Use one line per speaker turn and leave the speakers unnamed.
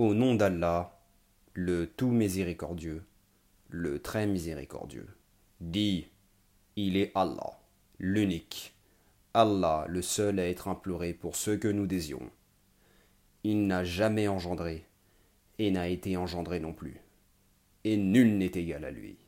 Au nom d'Allah, le tout miséricordieux, le très miséricordieux. Dis, il est Allah, l'unique, Allah le seul à être imploré pour ce que nous désirons. Il n'a jamais engendré, et n'a été engendré non plus, et nul n'est égal à lui.